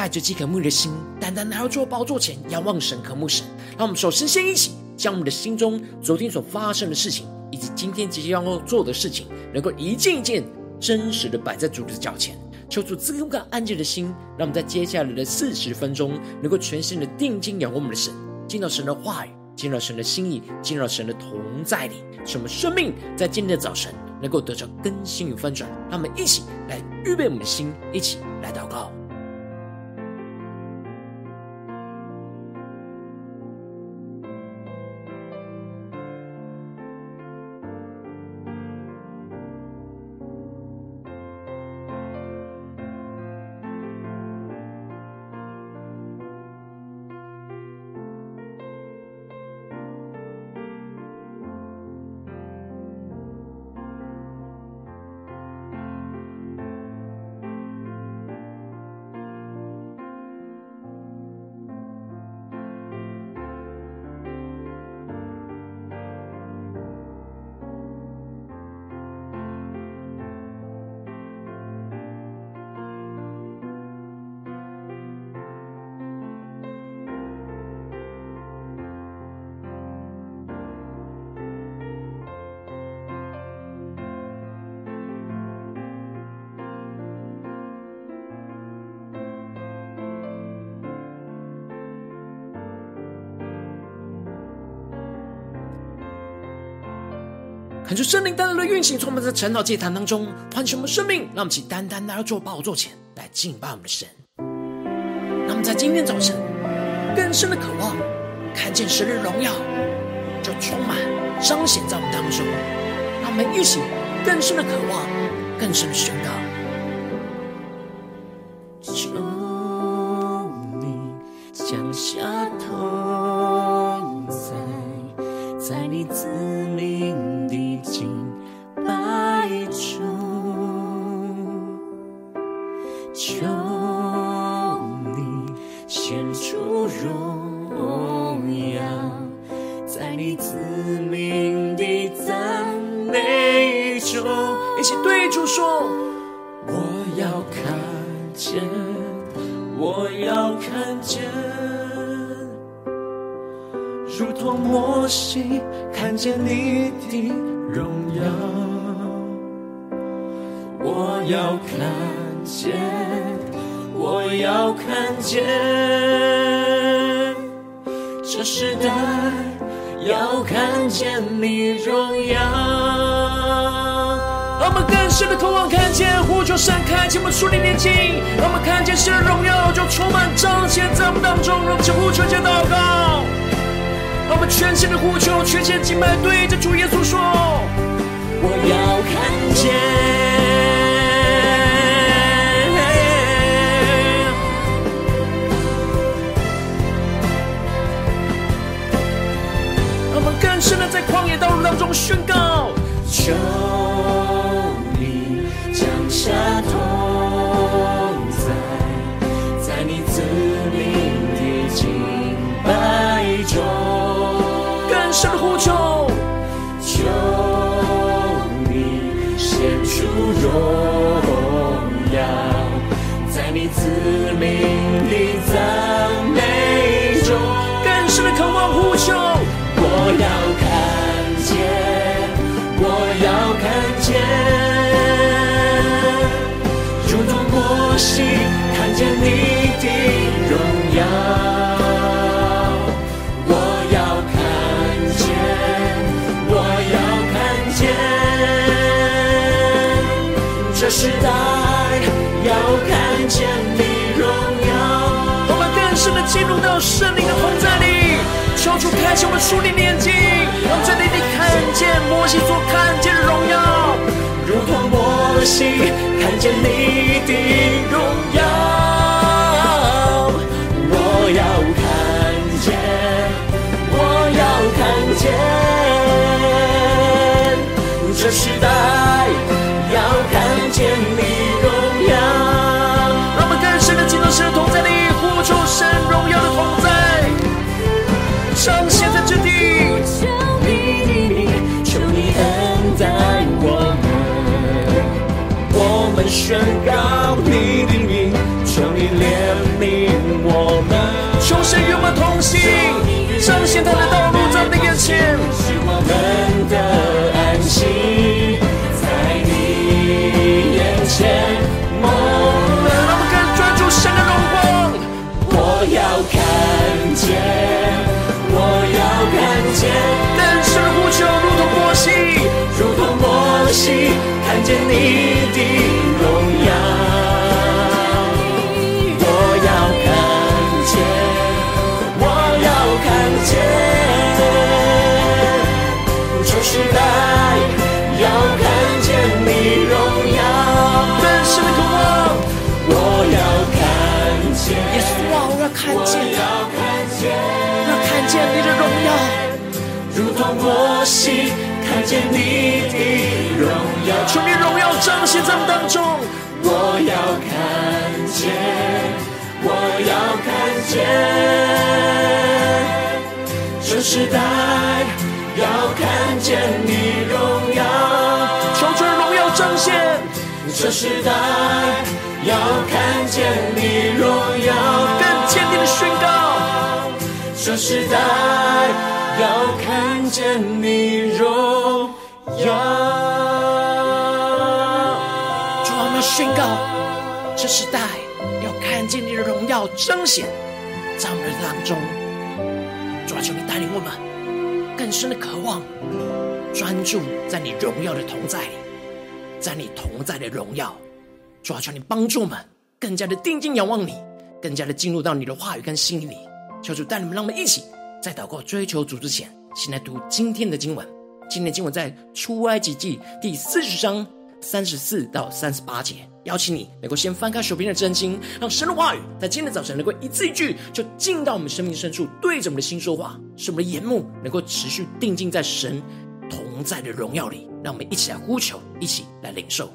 带着饥渴慕的心，单单来到做宝座前，仰望神、渴慕神。让我们首先先一起，将我们的心中昨天所发生的事情，以及今天即将要做的事情，能够一件一件真实的摆在主的脚前，求主赐给我们安静的心，让我们在接下来的四十分钟，能够全心的定睛仰望我们的神，见到神的话语，见到神的心意，见到神的同在里，使我们生命在今天的早晨能够得到更新与翻转。让我们一起来预备我们的心，一起来祷告。恳求圣灵单单的运行，充满在晨祷祭坛当中，唤醒我们生命。让我们起单单来到做宝座前来敬拜我们的神。那么在今天早晨更深的渴望看见神的荣耀，就充满彰显在我们当中。让我们一起更深的渴望，更深的宣告。见，这时代要看见你荣耀。让我们更深的渴望看见，呼求神开启我们属灵眼睛，让我们看见神的荣耀就充满彰显在我们当中。让我们呼求，接祷告，让我们全心的呼求，全心敬拜，对着主耶稣说：我要看见。宣告，求你降下同在，在你子民的敬拜中，更深的呼，求。时代要看见你荣耀。我们更深的进入到圣灵的同在里，求主开启我们属灵的眼睛，让这里你看见摩西所看见的荣耀，如同摩西看见你的荣耀。我要看见，我要看见这时代。见你荣耀。让我们更深的进入神同在里，呼求神荣耀的同在，彰显在这地。求你的名，求你恩待我们，我们宣告你的名，求你怜悯我们，求神与我们同行，彰显他的见你的荣耀。如同我心看见你的荣耀，求你荣耀彰显在我们当中。我要看见，我要看见，这时代要看见你荣耀，求主荣耀彰显，这时代要看见你荣耀，这时代要看见你荣耀。主啊，我们宣告，这时代要看见你的荣耀彰显在我们的当中。主啊，求你带领我们更深的渴望，专注在你荣耀的同在里，在你同在的荣耀。主啊，求你帮助我们更加的定睛仰望你，更加的进入到你的话语跟心里。求主带领我们，让我们一起在祷告追求主之前，先来读今天的经文。今天的经文在出埃及记第四十章三十四到三十八节。邀请你能够先翻开手边的真经，让神的话语在今天的早晨能够一字一句就进到我们生命深处，对着我们的心说话，使我们的眼目能够持续定睛在神同在的荣耀里。让我们一起来呼求，一起来领受。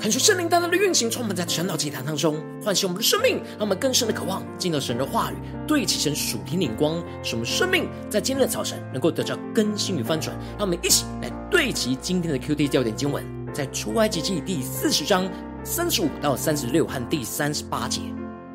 看出圣灵单单的运行，充满在晨祷祭坛当中，唤醒我们的生命，让我们更深的渴望进到神的话语，对齐神属天灵光，使我们生命在今天的早晨能够得到更新与翻转。让我们一起来对齐今天的 QD 焦点经文，在出埃及记第四十章三十五到三十六和第三十八节。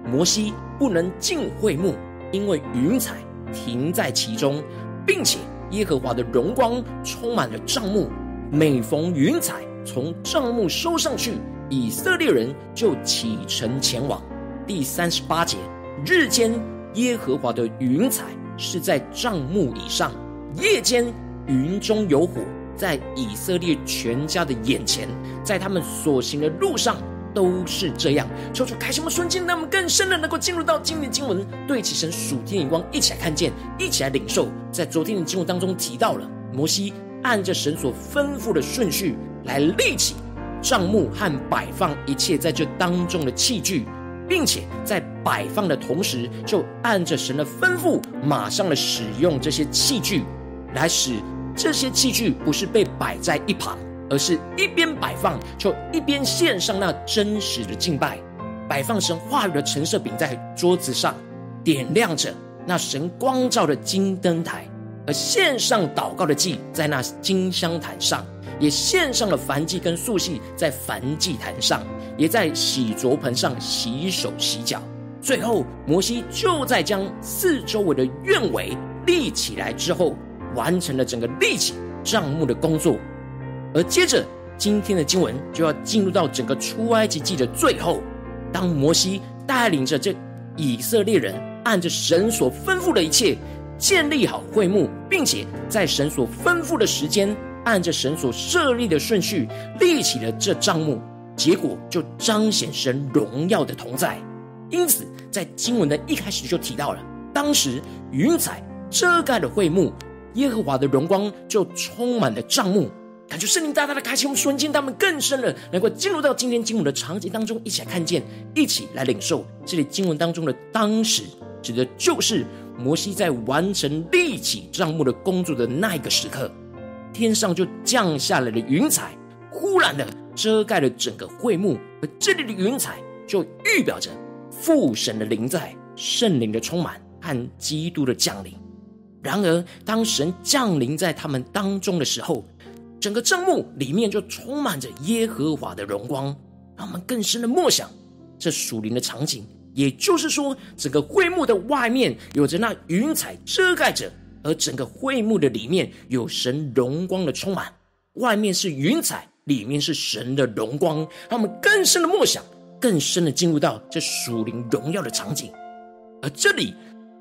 摩西不能进会幕，因为云彩停在其中，并且耶和华的荣光充满了帐幕，每逢云彩。从帐幕收上去，以色列人就启程前往。第三十八节，日间耶和华的云彩是在帐幕以上，夜间云中有火，在以色列全家的眼前，在他们所行的路上都是这样。求主开什么瞬间，让我们更深的能够进入到今天的经文，对齐神属天眼光，一起来看见，一起来领受。在昨天的经文当中提到了摩西按着神所吩咐的顺序。来立起帐幕和摆放一切在这当中的器具，并且在摆放的同时，就按着神的吩咐，马上的使用这些器具，来使这些器具不是被摆在一旁，而是一边摆放就一边献上那真实的敬拜。摆放神话语的陈设饼在桌子上，点亮着那神光照的金灯台，而献上祷告的祭在那金香坛上。也献上了燔祭跟素祭，在燔祭坛上，也在洗濯盆上洗手洗脚。最后，摩西就在将四周围的院围立起来之后，完成了整个立起帐幕的工作。而接着，今天的经文就要进入到整个出埃及记的最后，当摩西带领着这以色列人，按着神所吩咐的一切，建立好会幕，并且在神所吩咐的时间。按着神所设立的顺序立起了这帐幕，结果就彰显神荣耀的同在。因此，在经文的一开始就提到了，当时云彩遮盖了会幕，耶和华的荣光就充满了帐幕。感觉圣灵大大的开启我们瞬间，他们更深了，能够进入到今天经文的场景当中，一起来看见，一起来领受。这里经文当中的当时，指的就是摩西在完成立起帐幕的工作的那一个时刻。天上就降下来了云彩，忽然的遮盖了整个会幕，而这里的云彩就预表着父神的临在、圣灵的充满和基督的降临。然而，当神降临在他们当中的时候，整个帐幕里面就充满着耶和华的荣光，让我们更深的默想这属灵的场景。也就是说，整个会幕的外面有着那云彩遮盖着。而整个会幕的里面有神荣光的充满，外面是云彩，里面是神的荣光，让我们更深的默想，更深的进入到这属灵荣耀的场景。而这里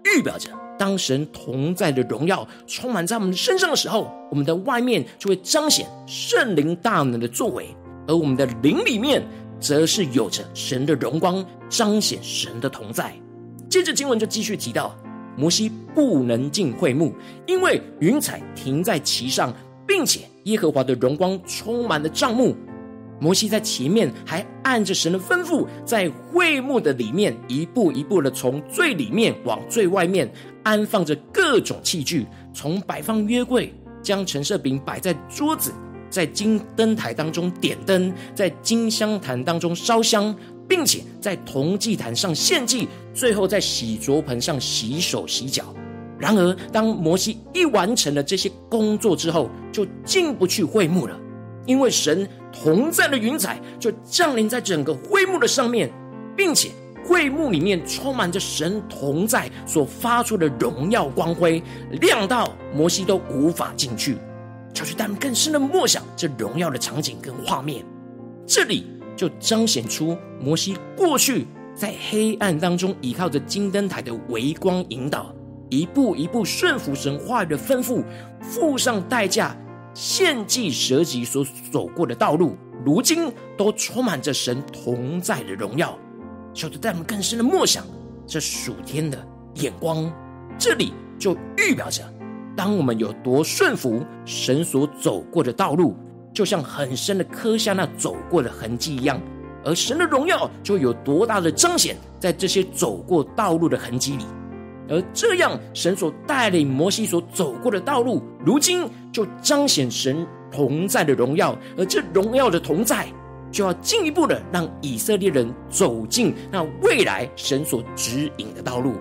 预表着，当神同在的荣耀充满在我们身上的时候，我们的外面就会彰显圣灵大能的作为，而我们的灵里面则是有着神的荣光，彰显神的同在。接着经文就继续提到。摩西不能进会幕，因为云彩停在其上，并且耶和华的荣光充满了帐幕。摩西在前面还按着神的吩咐，在会幕的里面一步一步的从最里面往最外面安放着各种器具，从摆放约柜，将陈设饼摆在桌子，在金灯台当中点灯，在金香坛当中烧香。并且在铜祭坛上献祭，最后在洗濯盆上洗手洗脚。然而，当摩西一完成了这些工作之后，就进不去会幕了，因为神同在的云彩就降临在整个会幕的上面，并且会幕里面充满着神同在所发出的荣耀光辉，亮到摩西都无法进去。求主带们更深的默想这荣耀的场景跟画面。这里。就彰显出摩西过去在黑暗当中依靠着金灯台的微光引导，一步一步顺服神话语的吩咐，付上代价献祭舍己所走过的道路，如今都充满着神同在的荣耀。求主带们更深的默想这属天的眼光，这里就预表着，当我们有多顺服神所走过的道路。就像很深的刻下那走过的痕迹一样，而神的荣耀就有多大的彰显在这些走过道路的痕迹里，而这样神所带领摩西所走过的道路，如今就彰显神同在的荣耀，而这荣耀的同在，就要进一步的让以色列人走进那未来神所指引的道路。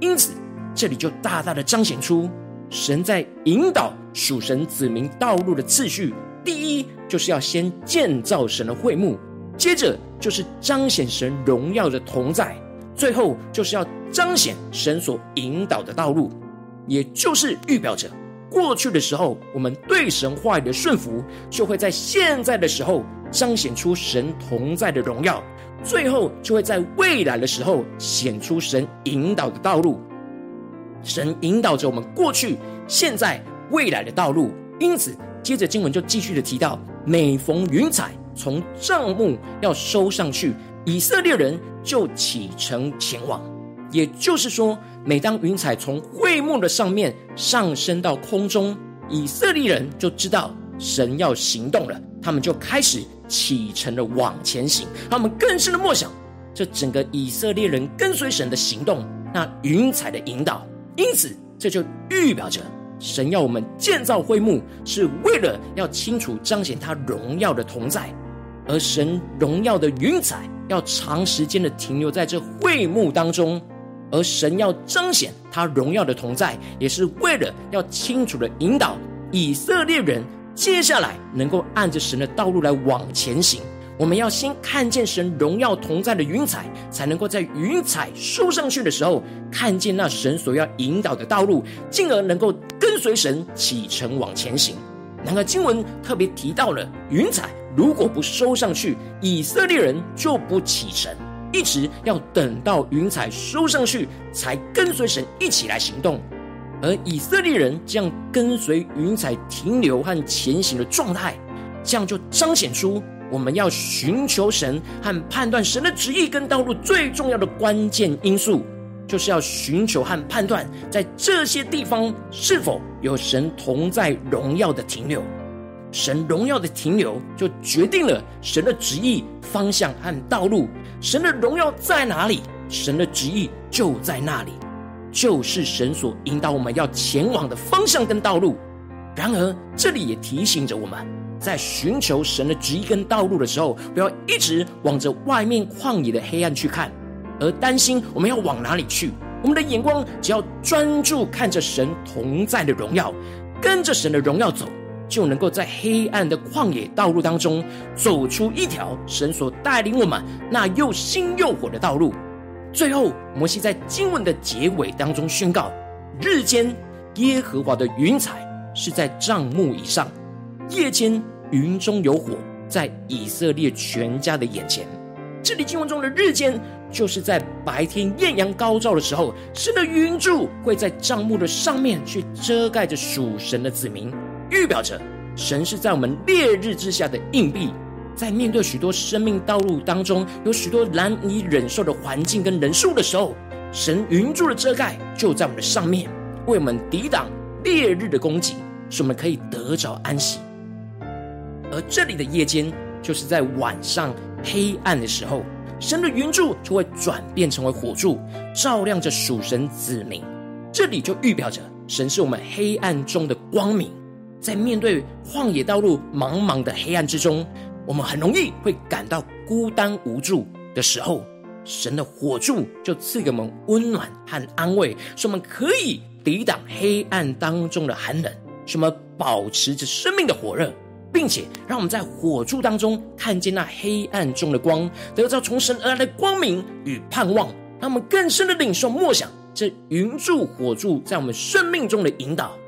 因此，这里就大大的彰显出神在引导属神子民道路的次序。第一，就是要先建造神的会幕，接着就是彰显神荣耀的同在，最后就是要彰显神所引导的道路，也就是预表着。过去的时候，我们对神话语的顺服，就会在现在的时候彰显出神同在的荣耀；最后就会在未来的时候显出神引导的道路。神引导着我们过去、现在、未来的道路。因此，接着经文就继续的提到：每逢云彩从帐幕要收上去，以色列人就启程前往。也就是说，每当云彩从会幕的上面上升到空中，以色列人就知道神要行动了，他们就开始启程的往前行。他们更深的默想，这整个以色列人跟随神的行动，那云彩的引导。因此，这就预表着神要我们建造会幕，是为了要清楚彰显他荣耀的同在，而神荣耀的云彩要长时间的停留在这会幕当中。而神要彰显他荣耀的同在，也是为了要清楚的引导以色列人接下来能够按着神的道路来往前行。我们要先看见神荣耀同在的云彩，才能够在云彩收上去的时候，看见那神所要引导的道路，进而能够跟随神启程往前行。然而经文特别提到了云彩如果不收上去，以色列人就不启程。一直要等到云彩收上去，才跟随神一起来行动。而以色列人这样跟随云彩停留和前行的状态，这样就彰显出我们要寻求神和判断神的旨意跟道路最重要的关键因素，就是要寻求和判断在这些地方是否有神同在荣耀的停留。神荣耀的停留，就决定了神的旨意方向和道路。神的荣耀在哪里，神的旨意就在那里，就是神所引导我们要前往的方向跟道路。然而，这里也提醒着我们，在寻求神的旨意跟道路的时候，不要一直往着外面旷野的黑暗去看，而担心我们要往哪里去。我们的眼光只要专注看着神同在的荣耀，跟着神的荣耀走。就能够在黑暗的旷野道路当中走出一条神所带领我们那又新又火的道路。最后，摩西在经文的结尾当中宣告：日间耶和华的云彩是在帐幕以上，夜间云中有火，在以色列全家的眼前。这里经文中的日间，就是在白天艳阳高照的时候，神的云柱会在帐幕的上面去遮盖着属神的子民。预表着神是在我们烈日之下的荫庇，在面对许多生命道路当中有许多难以忍受的环境跟人数的时候，神云柱的遮盖就在我们的上面，为我们抵挡烈日的攻击，使我们可以得着安息。而这里的夜间，就是在晚上黑暗的时候，神的云柱就会转变成为火柱，照亮着属神子民。这里就预表着神是我们黑暗中的光明。在面对旷野道路茫茫的黑暗之中，我们很容易会感到孤单无助的时候，神的火柱就赐给我们温暖和安慰，使我们可以抵挡黑暗当中的寒冷，使我们保持着生命的火热，并且让我们在火柱当中看见那黑暗中的光，得到从神而来的光明与盼望，让我们更深的领受默想这云柱火柱在我们生命中的引导。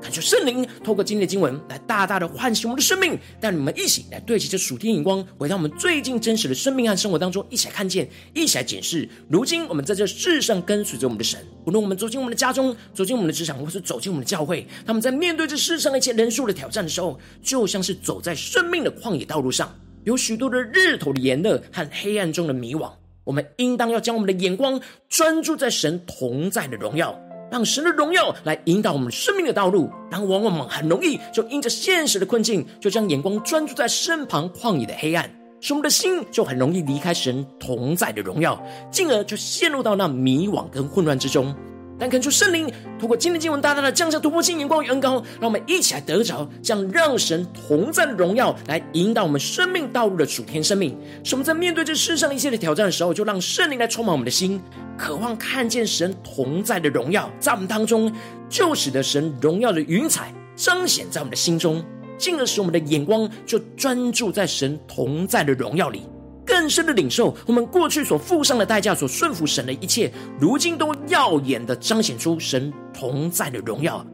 感谢圣灵透过今天的经文来大大的唤醒我们的生命，带你们一起来对齐这属天眼光，回到我们最近真实的生命和生活当中，一起来看见，一起来检视。如今我们在这世上跟随着我们的神，无论我们走进我们的家中，走进我们的职场，或是走进我们的教会，他们在面对这世上一切人数的挑战的时候，就像是走在生命的旷野道路上，有许多的日头的炎热和黑暗中的迷惘。我们应当要将我们的眼光专注在神同在的荣耀。让神的荣耀来引导我们生命的道路，当往往我们很容易就因着现实的困境，就将眼光专注在身旁旷野的黑暗，使我们的心就很容易离开神同在的荣耀，进而就陷入到那迷惘跟混乱之中。但恳求圣灵透过今天经文大大的降下突破性眼光与恩膏，让我们一起来得着这样让神同在的荣耀，来引导我们生命道路的主天生命。使我们在面对这世上一切的挑战的时候，就让圣灵来充满我们的心，渴望看见神同在的荣耀在我们当中，就使得神荣耀的云彩彰显在我们的心中。进而使我们的眼光就专注在神同在的荣耀里，更深的领受我们过去所付上的代价，所顺服神的一切，如今都耀眼的彰显出神同在的荣耀，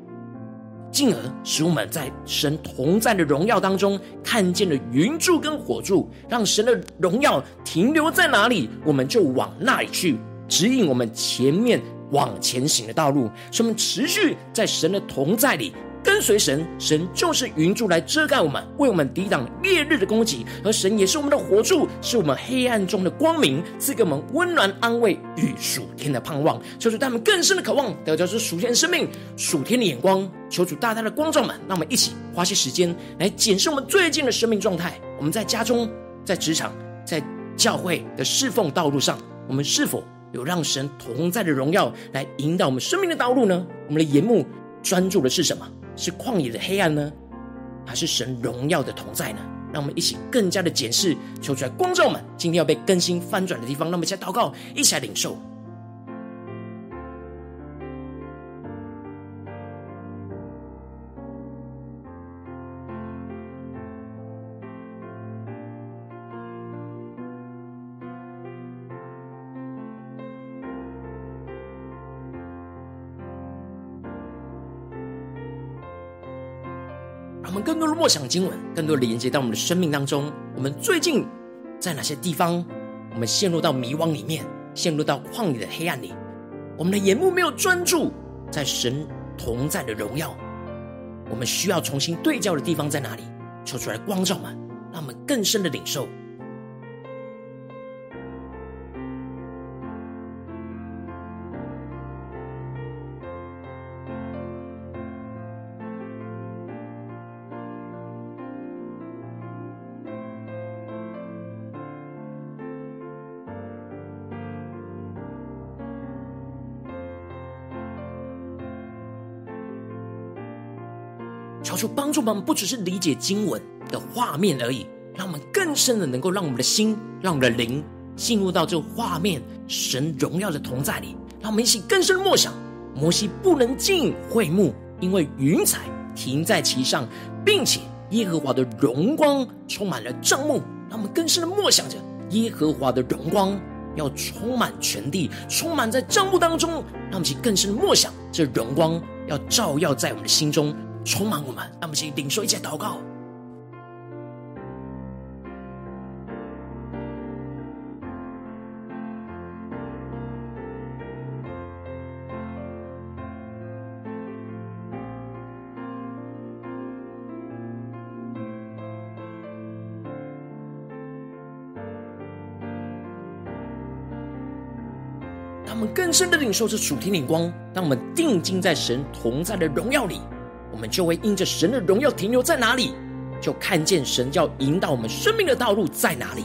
进而使我们在神同在的荣耀当中看见了云柱跟火柱，让神的荣耀停留在哪里，我们就往那里去，指引我们前面往前行的道路，使我们持续在神的同在里。跟随神，神就是云柱来遮盖我们，为我们抵挡烈日的攻击；而神也是我们的火柱，是我们黑暗中的光明，赐给我们温暖安慰与属天的盼望。求主他们更深的渴望，得着是属天的生命、属天的眼光。求主大大的光照们，让我们一起花些时间来检视我们最近的生命状态。我们在家中、在职场、在教会的侍奉道路上，我们是否有让神同在的荣耀来引导我们生命的道路呢？我们的眼目专注的是什么？是旷野的黑暗呢，还是神荣耀的同在呢？让我们一起更加的检视，求出来光照我们今天要被更新翻转的地方。让我们一起祷告，一起来领受。默想经文，更多的连接到我们的生命当中。我们最近在哪些地方，我们陷入到迷惘里面，陷入到旷野的黑暗里？我们的眼目没有专注在神同在的荣耀。我们需要重新对焦的地方在哪里？求出来光照嘛，让我们更深的领受。求帮助我们，不只是理解经文的画面而已，让我们更深的能够让我们的心、让我们的灵进入到这画面神荣耀的同在里。让我们一起更深的默想：摩西不能进会幕，因为云彩停在其上，并且耶和华的荣光充满了帐幕。让我们更深的默想着耶和华的荣光要充满全地，充满在帐幕当中。让我们一起更深的默想，这荣光要照耀在我们的心中。充满我们，让我们一起领受，一起祷告。他们更深的领受这属天的光，让我们定睛在神同在的荣耀里。我们就会因着神的荣耀停留在哪里，就看见神要引导我们生命的道路在哪里。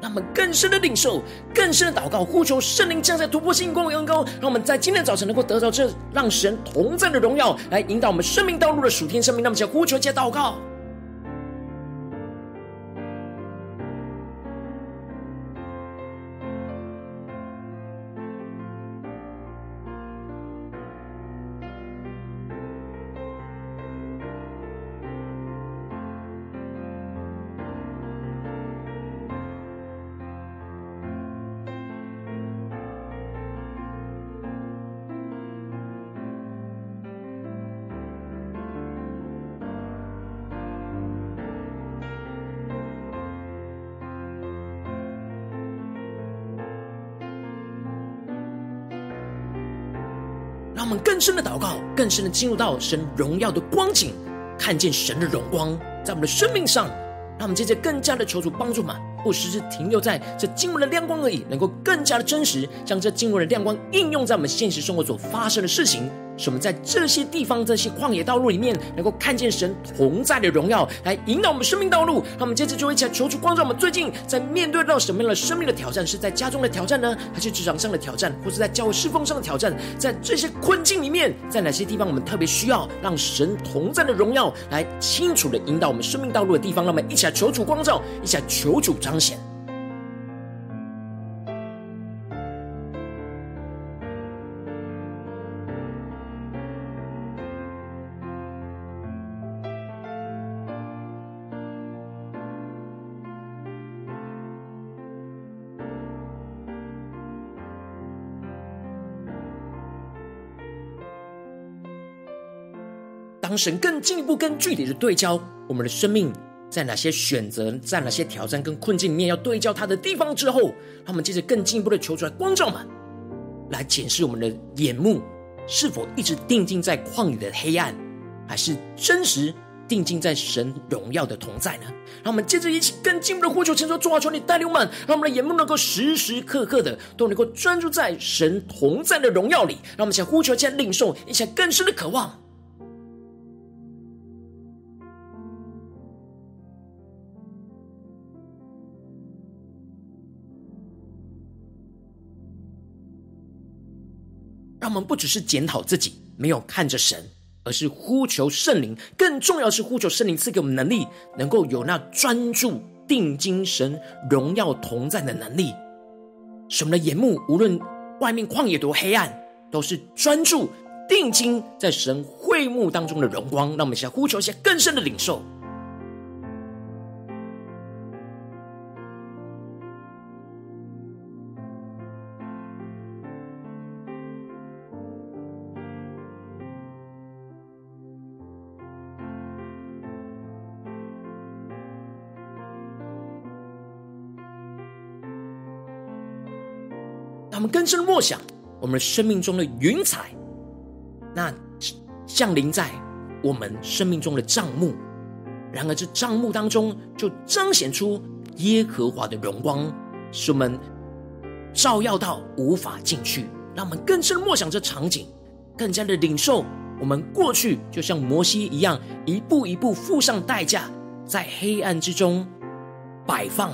让我们更深的领受，更深的祷告，呼求圣灵降下突破性光与恩膏，让我们在今天早晨能够得到这让神同在的荣耀，来引导我们生命道路的属天生命。那么，就呼求加祷告。我们更深的祷告，更深的进入到神荣耀的光景，看见神的荣光在我们的生命上。让我们接着更加的求主帮助嘛，不只是停留在这经文的亮光而已，能够更加的真实，将这经文的亮光应用在我们现实生活所发生的事情，使我们在这些地方、这些旷野道路里面，能够看见神同在的荣耀，来引导我们生命道路。那我们接着就一起来求主光照我们。最近在面对到什么样的生命的挑战？是在家中的挑战呢，还是职场上的挑战，或是在教会侍奉上的挑战？在这些困境里面，在哪些地方我们特别需要让神同在的荣耀来清楚的引导我们生命道路的地方？让我们一起来求主光照，一起来求主彰显。当神更进一步、更具体的对焦我们的生命，在哪些选择、在哪些挑战跟困境里面要对焦他的地方之后，他们接着更进一步的求出来光照们，来检视我们的眼目是否一直定睛在旷野的黑暗，还是真实定睛在神荣耀的同在呢？让我们接着一起更进一步的呼求，承受主啊，求你带领我们，让我们的眼目能够时时刻刻的都能够专注在神同在的荣耀里。让我们先呼求，先领受，一起更深的渴望。他们不只是检讨自己没有看着神，而是呼求圣灵。更重要是呼求圣灵赐给我们能力，能够有那专注定睛神荣耀同在的能力。使我们的眼目无论外面旷野多黑暗，都是专注定睛在神会幕当中的荣光。让我们先呼求一下更深的领受。他们更深默想我们生命中的云彩，那降临在我们生命中的帐幕。然而，这帐幕当中就彰显出耶和华的荣光，使我们照耀到无法进去。让我们更深默想这场景，更加的领受我们过去就像摩西一样，一步一步付上代价，在黑暗之中摆放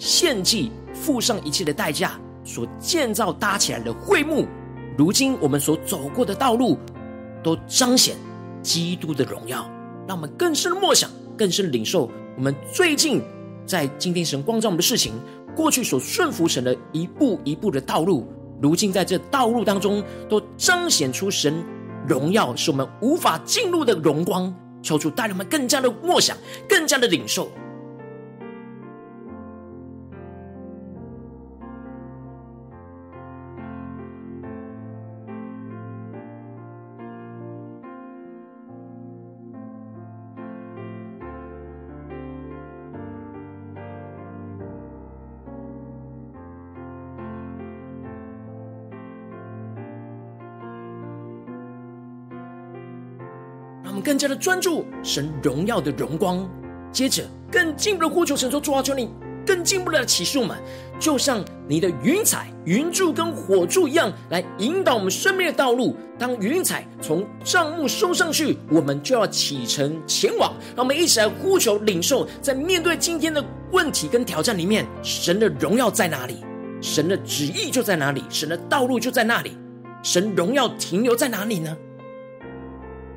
献祭，付上一切的代价。所建造搭起来的会幕，如今我们所走过的道路，都彰显基督的荣耀，让我们更深的默想，更深的领受。我们最近在今天神光照我们的事情，过去所顺服神的一步一步的道路，如今在这道路当中，都彰显出神荣耀，是我们无法进入的荣光。求主带领我们更加的默想，更加的领受。我们更加的专注神荣耀的荣光，接着更进一步的呼求神说：主啊，求你更进一步的启示我们，就像你的云彩、云柱跟火柱一样，来引导我们生命的道路。当云彩从帐幕收上去，我们就要启程前往。让我们一起来呼求领受，在面对今天的问题跟挑战里面，神的荣耀在哪里？神的旨意就在哪里？神的道路就在那里？神荣耀停留在哪里呢？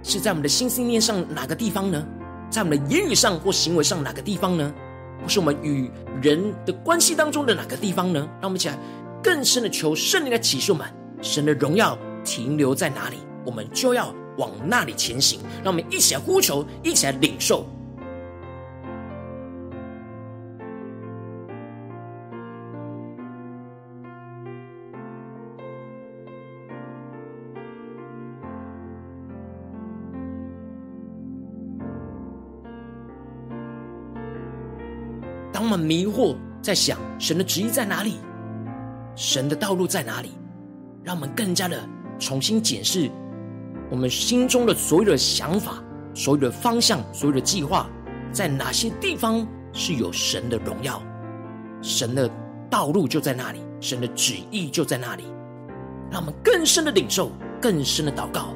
是在我们的心思念上哪个地方呢？在我们的言语上或行为上哪个地方呢？或是我们与人的关系当中的哪个地方呢？让我们一起来更深的求圣灵的启示我们，神的荣耀停留在哪里，我们就要往那里前行。让我们一起来呼求，一起来领受。们迷惑，在想神的旨意在哪里，神的道路在哪里，让我们更加的重新检视我们心中的所有的想法、所有的方向、所有的计划，在哪些地方是有神的荣耀，神的道路就在那里，神的旨意就在那里，让我们更深的领受，更深的祷告。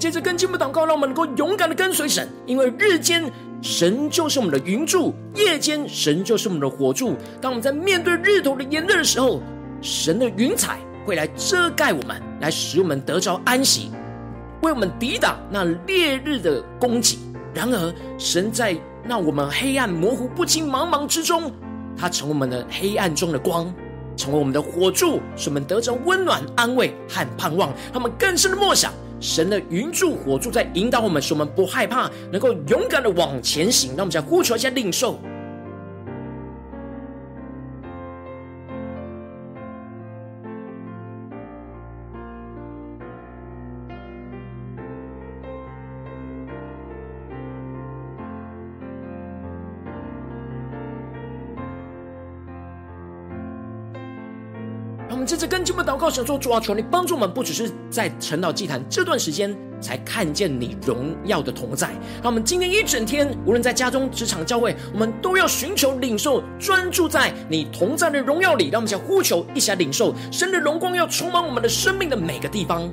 接着跟进步祷告，让我们能够勇敢的跟随神，因为日间神就是我们的云柱，夜间神就是我们的火柱。当我们在面对日头的炎热的时候，神的云彩会来遮盖我们，来使我们得着安息，为我们抵挡那烈日的攻击。然而，神在让我们黑暗模糊不清、茫茫之中，他成我们的黑暗中的光。成为我们的火柱，使我们得着温暖、安慰和盼望。他们更深的默想，神的云柱、火柱在引导我们，使我们不害怕，能够勇敢的往前行。让我们再呼求一下领受。接着跟进我们祷告，神说主啊，求你帮助我们，不只是在晨祷祭坛这段时间才看见你荣耀的同在。那我们今天一整天，无论在家中、职场、教会，我们都要寻求领受，专注在你同在的荣耀里。让我们想呼求一下领受，神的荣光要充满我们的生命的每个地方。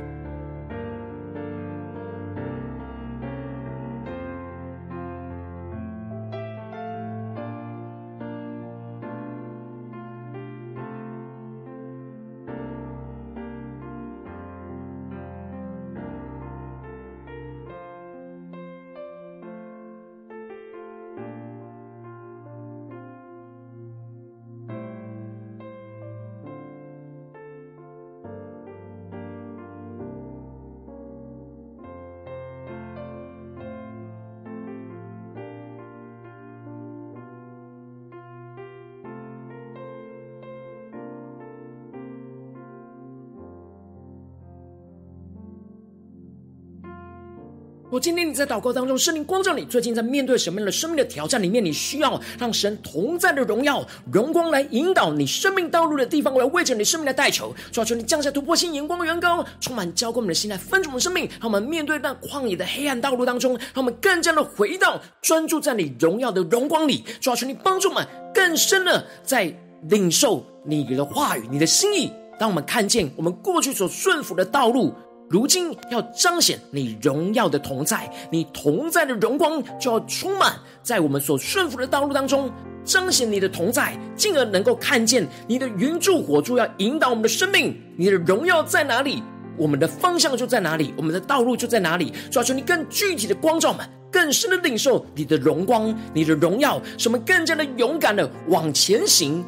我今天你在祷告当中，圣灵光照你，最近在面对什么样的生命的挑战里面，你需要让神同在的荣耀、荣光来引导你生命道路的地方，我要为着你生命的代求，求求你降下突破性眼光、远高，充满浇灌我们的心来分盛我们生命，让我们面对那旷野的黑暗道路当中，让我们更加的回到专注在你荣耀的荣光里，求求你帮助我们更深的在领受你的话语、你的心意。当我们看见我们过去所顺服的道路。如今要彰显你荣耀的同在，你同在的荣光就要充满在我们所顺服的道路当中，彰显你的同在，进而能够看见你的云柱火柱要引导我们的生命，你的荣耀在哪里，我们的方向就在哪里，我们的道路就在哪里。抓住你更具体的光照们，更深的领受你的荣光，你的荣耀，使我们更加的勇敢的往前行，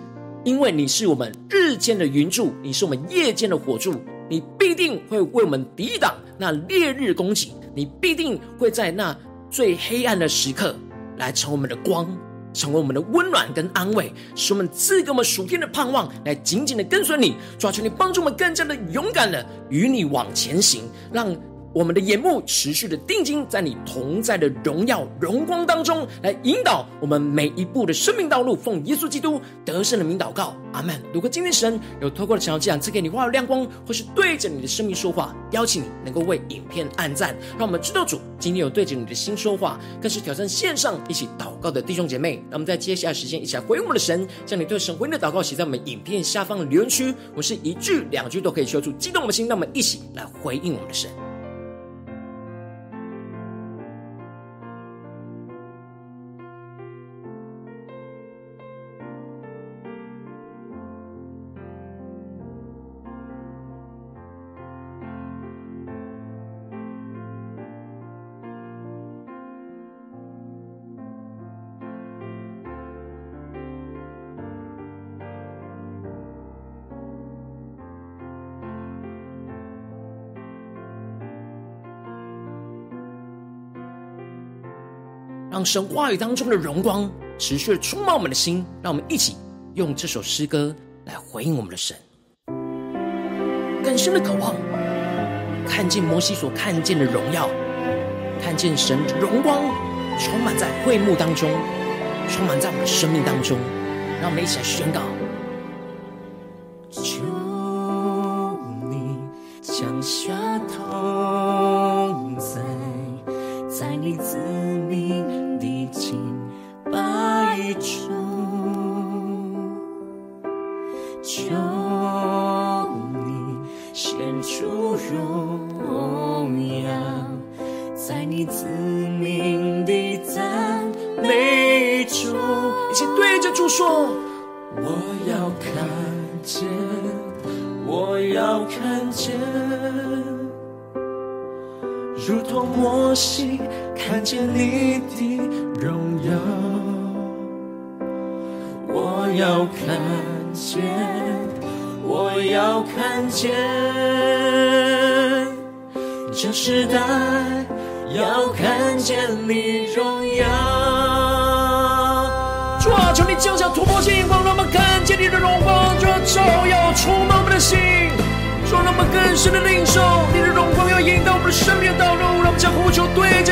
因为你是我们日间的云柱，你是我们夜间的火柱。你必定会为我们抵挡那烈日攻击，你必定会在那最黑暗的时刻来成为我们的光，成为我们的温暖跟安慰，使我们赐给我们属天的盼望，来紧紧的跟随你，抓住你，帮助我们更加的勇敢的与你往前行，让。我们的眼目持续的定睛在你同在的荣耀荣光当中，来引导我们每一步的生命道路。奉耶稣基督得胜的名祷告，阿门。如果今天神有透过的晨祷祭坛赐给你话语亮光，或是对着你的生命说话，邀请你能够为影片按赞，让我们知道主今天有对着你的心说话，更是挑战线上一起祷告的弟兄姐妹。那我们在接下来时间一起来回应我们的神，将你对神回应的祷告写在我们影片下方的留言区。我是一句两句都可以说出激动我们的心，让我们一起来回应我们的神。神话语当中的荣光持续的充满我们的心。让我们一起用这首诗歌来回应我们的神，更深的渴望看见摩西所看见的荣耀，看见神荣光充满在会幕当中，充满在我们的生命当中。让我们一起来宣告。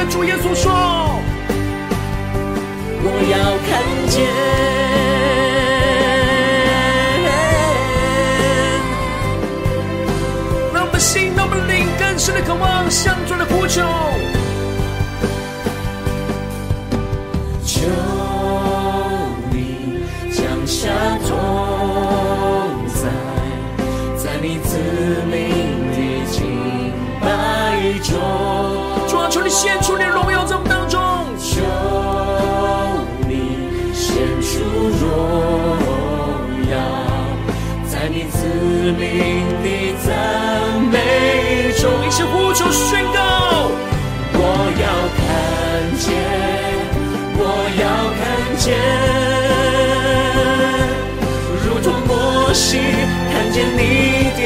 主耶稣说：“我要看见。”让我们心，让我们灵，更深的渴望，向主的呼求。求。献出你荣耀，在我们当中。求你献出荣耀，在你子民的赞美中，一起呼出宣告。我要看见，我要看见，如同摩西看见你的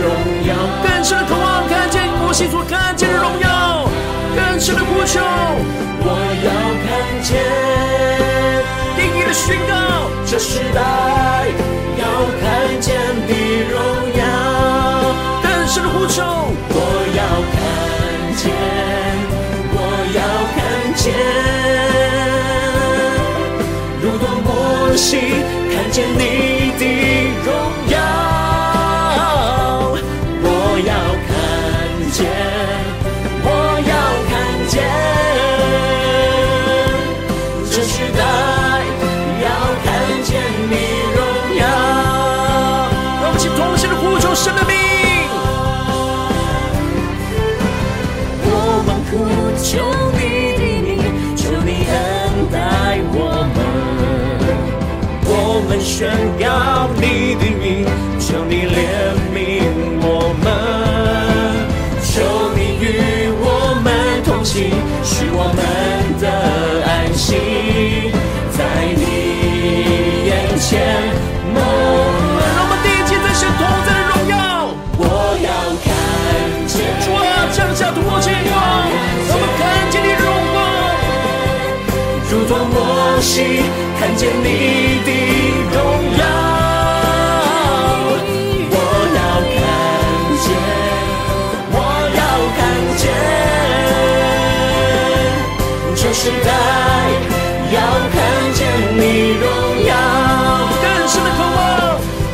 荣耀，更深的渴望看见摩西所看见的荣耀。神的呼求，我要看见，定你的宣告，这时代要看见的荣耀。神的呼求，我要看见，我要看见。如果梦心看见你。生的命。我们呼求你的名，求你恩待我们。我们宣告你的名，求你怜悯我们。求你与我们同行，使我们的安心，在你眼前。我希看见你的荣耀，我要看见，我要看见，这时代要看见你荣耀，更深的渴望。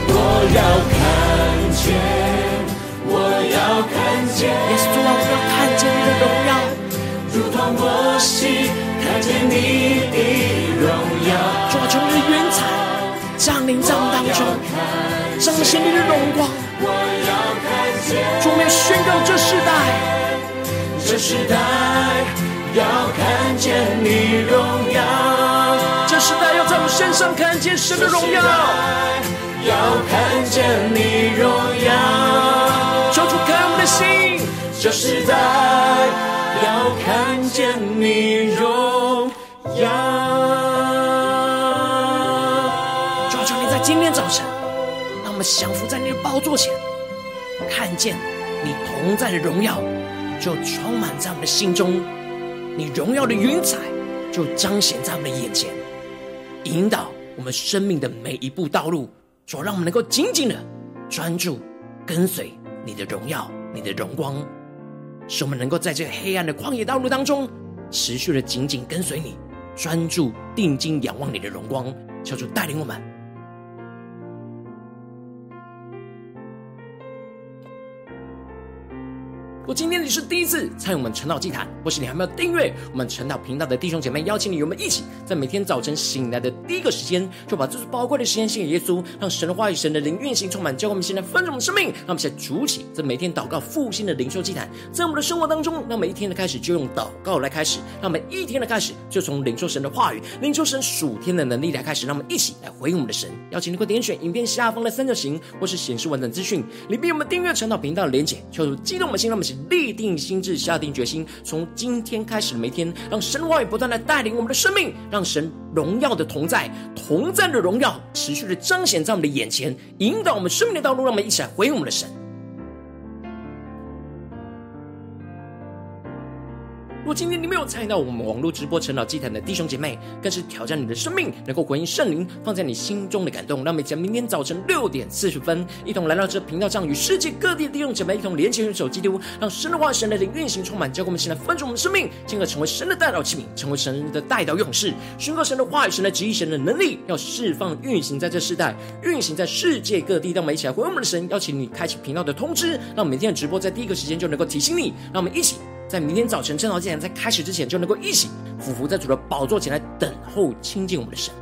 我要看见，我要看见。降临在我们当中，彰显你的荣光。主，我们宣告这世代，这世代要看见你荣耀，这世代要在我们身上看见神的荣耀，要看见你荣耀。求主开我们的心，这世代要看见你荣耀。们降服在你的宝座前，看见你同在的荣耀，就充满在我们的心中。你荣耀的云彩就彰显在我们的眼前，引导我们生命的每一步道路。主，让我们能够紧紧的专注跟随你的荣耀、你的荣光，使我们能够在这个黑暗的旷野道路当中，持续的紧紧跟随你，专注定睛仰望你的荣光，求主带领我们。如果今天你是第一次参与我们晨祷祭坛，或是你还没有订阅我们晨祷频道的弟兄姐妹，邀请你与我们一起，在每天早晨醒来的第一个时间，就把这最宝贵的时间献给耶稣，让神的话语、神的灵运行充满，教会我们现在丰盛的生命。让我们现在主起这每天祷告复兴的灵修祭坛，在我们的生活当中，让每一天的开始就用祷告来开始，让每一天的开始就从领受神的话语、领受神属天的能力来开始。让我们一起来回应我们的神。邀请你快点选影片下方的三角形，或是显示完整资讯里边我们订阅晨祷频道的连结，求主激动我们心，让我们是立定心。智下定决心，从今天开始每天，让神话语不断的带领我们的生命，让神荣耀的同在、同在的荣耀持续的彰显在我们的眼前，引导我们生命的道路，让我们一起来回我们的神。参与到我们网络直播晨祷祭坛的弟兄姐妹，更是挑战你的生命，能够回应圣灵放在你心中的感动。让我们在明天早晨六点四十分，一同来到这频道上，与世界各地的弟兄姐妹一同连接、元首基督，让神的话、神的灵运行充满，教给我们现在分盛我们的生命，进而成为神的代祷器皿，成为神的代祷勇士，宣告神的话语、神的旨意、神的能力，要释放运行在这世代，运行在世界各地。让我们一起来回应我们的神，邀请你开启频道的通知，让每天的直播在第一个时间就能够提醒你。让我们一起。在明天早晨正道竟然在开始之前，就能够一起俯伏在主的宝座前来等候亲近我们的神。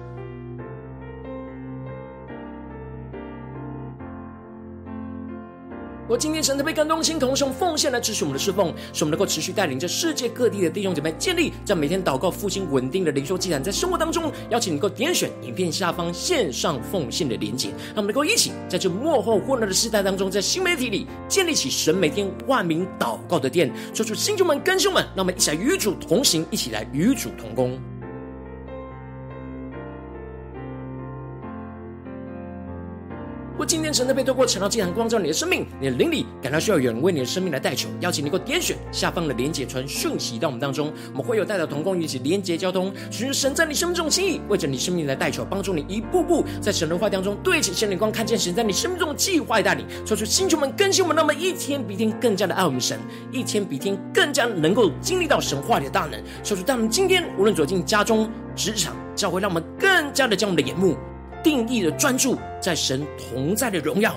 我今天神特别感动心，同时用奉献来支持我们的侍奉，使我们能够持续带领着世界各地的弟兄姐妹建立在每天祷告复兴稳定的灵修祭坛，在生活当中，邀请能够点选影片下方线上奉献的连结，让我们能够一起在这幕后混乱的时代当中，在新媒体里建立起神每天万名祷告的殿，说出弟兄们、跟兄们，让我们一起来与主同行，一起来与主同工。或今天神的被透过晨祷祭坛光照你的生命，你的灵里感到需要有人为你的生命来代求，邀请你给我点选下方的连结传讯息到我们当中，我们会有代祷同工一起连结交通，寻求神在你生命中的心意，为着你生命来代求，帮助你一步步在神的话当中对齐神的光，看见神在你生命中的计划带领，说出星球们更新我们，那么一天比一天更加的爱我们神，一天比一天更加能够经历到神话里的大能，说出他们今天无论走进家中、职场、教会，让我们更加的将我们的眼目。定义的专注在神同在的荣耀，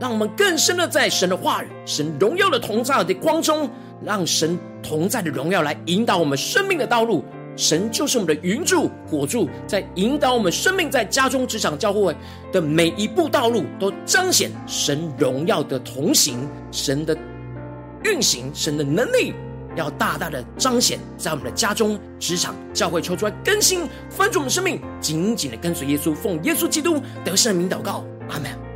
让我们更深的在神的话语、神荣耀的同在的光中，让神同在的荣耀来引导我们生命的道路。神就是我们的云柱、火柱，在引导我们生命，在家中、职场、教会的每一步道路，都彰显神荣耀的同行、神的运行、神的能力。要大大的彰显在我们的家中、职场、教会，抽出来更新，翻转我们生命，紧紧的跟随耶稣，奉耶稣基督得胜的名祷告，阿门。